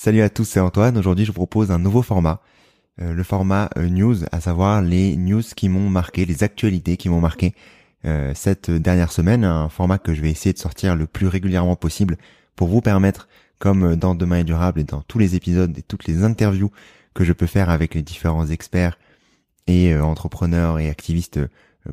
Salut à tous, c'est Antoine. Aujourd'hui, je vous propose un nouveau format, euh, le format euh, news, à savoir les news qui m'ont marqué, les actualités qui m'ont marqué euh, cette dernière semaine. Un format que je vais essayer de sortir le plus régulièrement possible pour vous permettre, comme dans Demain est durable et dans tous les épisodes et toutes les interviews que je peux faire avec les différents experts et entrepreneurs et activistes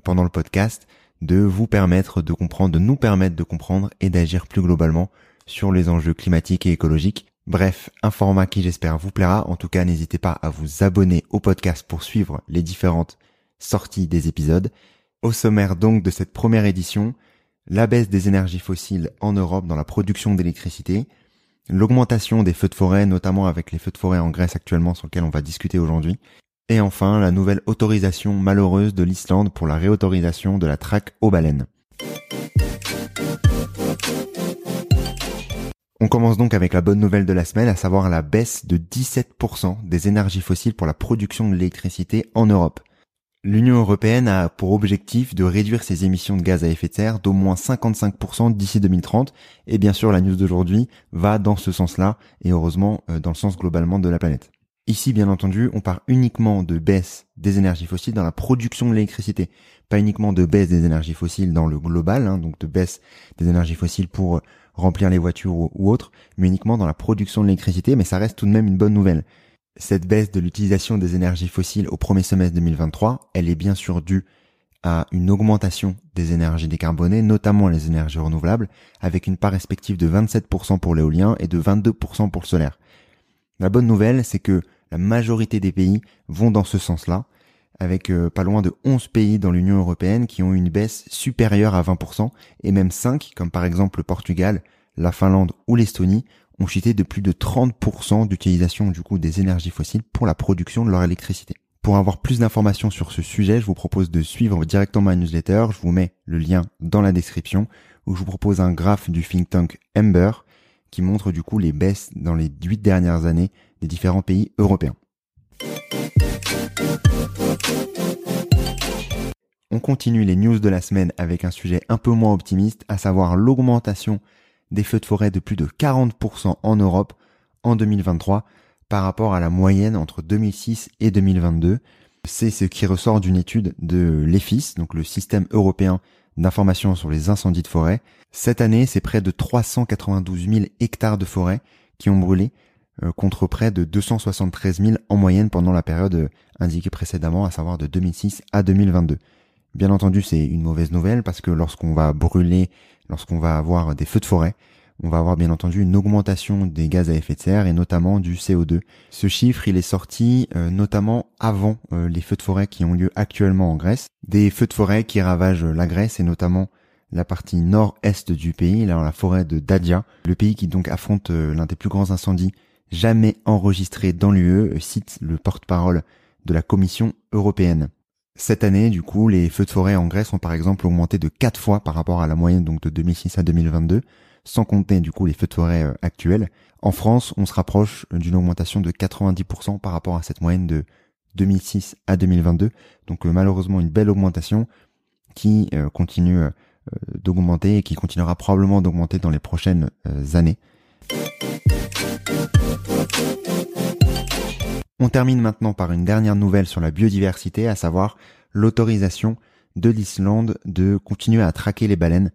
pendant le podcast, de vous permettre de comprendre, de nous permettre de comprendre et d'agir plus globalement sur les enjeux climatiques et écologiques Bref, un format qui j'espère vous plaira. En tout cas, n'hésitez pas à vous abonner au podcast pour suivre les différentes sorties des épisodes. Au sommaire donc de cette première édition, la baisse des énergies fossiles en Europe dans la production d'électricité, l'augmentation des feux de forêt, notamment avec les feux de forêt en Grèce actuellement sur lesquels on va discuter aujourd'hui, et enfin la nouvelle autorisation malheureuse de l'Islande pour la réautorisation de la traque aux baleines. On commence donc avec la bonne nouvelle de la semaine, à savoir la baisse de 17% des énergies fossiles pour la production de l'électricité en Europe. L'Union européenne a pour objectif de réduire ses émissions de gaz à effet de serre d'au moins 55% d'ici 2030, et bien sûr la news d'aujourd'hui va dans ce sens-là, et heureusement euh, dans le sens globalement de la planète. Ici, bien entendu, on part uniquement de baisse des énergies fossiles dans la production de l'électricité, pas uniquement de baisse des énergies fossiles dans le global, hein, donc de baisse des énergies fossiles pour remplir les voitures ou, autres, mais uniquement dans la production de l'électricité, mais ça reste tout de même une bonne nouvelle. Cette baisse de l'utilisation des énergies fossiles au premier semestre 2023, elle est bien sûr due à une augmentation des énergies décarbonées, notamment les énergies renouvelables, avec une part respective de 27% pour l'éolien et de 22% pour le solaire. La bonne nouvelle, c'est que la majorité des pays vont dans ce sens-là, avec euh, pas loin de 11 pays dans l'Union européenne qui ont une baisse supérieure à 20%, et même 5, comme par exemple le Portugal, la Finlande ou l'Estonie, ont chuté de plus de 30% d'utilisation du coup des énergies fossiles pour la production de leur électricité. Pour avoir plus d'informations sur ce sujet, je vous propose de suivre directement ma newsletter. Je vous mets le lien dans la description où je vous propose un graphe du think tank Ember qui montre du coup les baisses dans les 8 dernières années des différents pays européens. On continue les news de la semaine avec un sujet un peu moins optimiste, à savoir l'augmentation des feux de forêt de plus de 40% en Europe en 2023 par rapport à la moyenne entre 2006 et 2022. C'est ce qui ressort d'une étude de l'EFIS, donc le système européen d'information sur les incendies de forêt. Cette année, c'est près de 392 000 hectares de forêt qui ont brûlé, euh, contre près de 273 000 en moyenne pendant la période euh, indiquée précédemment, à savoir de 2006 à 2022. Bien entendu, c'est une mauvaise nouvelle parce que lorsqu'on va brûler, lorsqu'on va avoir des feux de forêt, on va avoir bien entendu une augmentation des gaz à effet de serre et notamment du CO2. Ce chiffre, il est sorti euh, notamment avant les feux de forêt qui ont lieu actuellement en Grèce. Des feux de forêt qui ravagent la Grèce et notamment la partie nord-est du pays, la forêt de Dadia, le pays qui donc affronte l'un des plus grands incendies jamais enregistré dans l'UE, cite le porte-parole de la Commission européenne. Cette année, du coup, les feux de forêt en Grèce ont par exemple augmenté de 4 fois par rapport à la moyenne donc de 2006 à 2022, sans compter du coup les feux de forêt euh, actuels. En France, on se rapproche d'une augmentation de 90% par rapport à cette moyenne de 2006 à 2022. Donc euh, malheureusement une belle augmentation qui euh, continue d'augmenter et qui continuera probablement d'augmenter dans les prochaines années. On termine maintenant par une dernière nouvelle sur la biodiversité, à savoir l'autorisation de l'Islande de continuer à traquer les baleines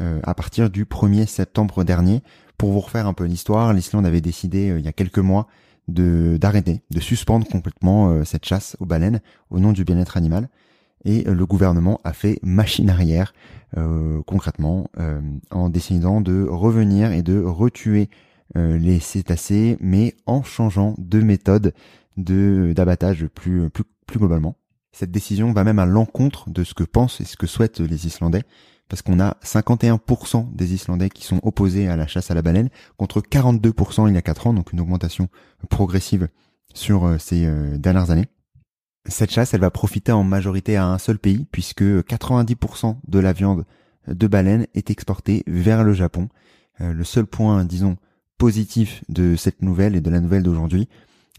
euh, à partir du 1er septembre dernier. Pour vous refaire un peu l'histoire, l'Islande avait décidé euh, il y a quelques mois de d'arrêter, de suspendre complètement euh, cette chasse aux baleines au nom du bien-être animal. Et le gouvernement a fait machine arrière concrètement en décidant de revenir et de retuer les cétacés, mais en changeant de méthode de d'abattage plus, plus plus globalement. Cette décision va même à l'encontre de ce que pensent et ce que souhaitent les Islandais, parce qu'on a 51% des Islandais qui sont opposés à la chasse à la baleine, contre 42% il y a 4 ans, donc une augmentation progressive sur euh, ces euh, dernières années. Cette chasse, elle va profiter en majorité à un seul pays, puisque 90% de la viande de baleine est exportée vers le Japon. Euh, le seul point, disons, positif de cette nouvelle et de la nouvelle d'aujourd'hui,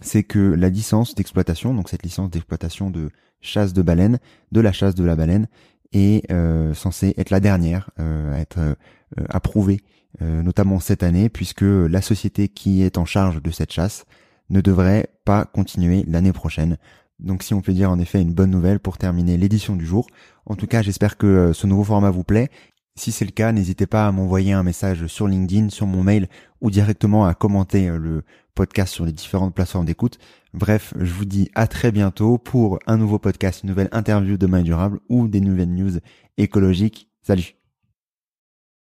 c'est que la licence d'exploitation, donc cette licence d'exploitation de chasse de baleine, de la chasse de la baleine, est censée être la dernière à être approuvée, notamment cette année, puisque la société qui est en charge de cette chasse ne devrait pas continuer l'année prochaine. Donc si on peut dire en effet une bonne nouvelle pour terminer l'édition du jour. En tout cas, j'espère que euh, ce nouveau format vous plaît. Si c'est le cas, n'hésitez pas à m'envoyer un message sur LinkedIn, sur mon mail ou directement à commenter euh, le podcast sur les différentes plateformes d'écoute. Bref, je vous dis à très bientôt pour un nouveau podcast, une nouvelle interview de Main Durable ou des nouvelles news écologiques. Salut